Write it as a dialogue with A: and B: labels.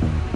A: thank you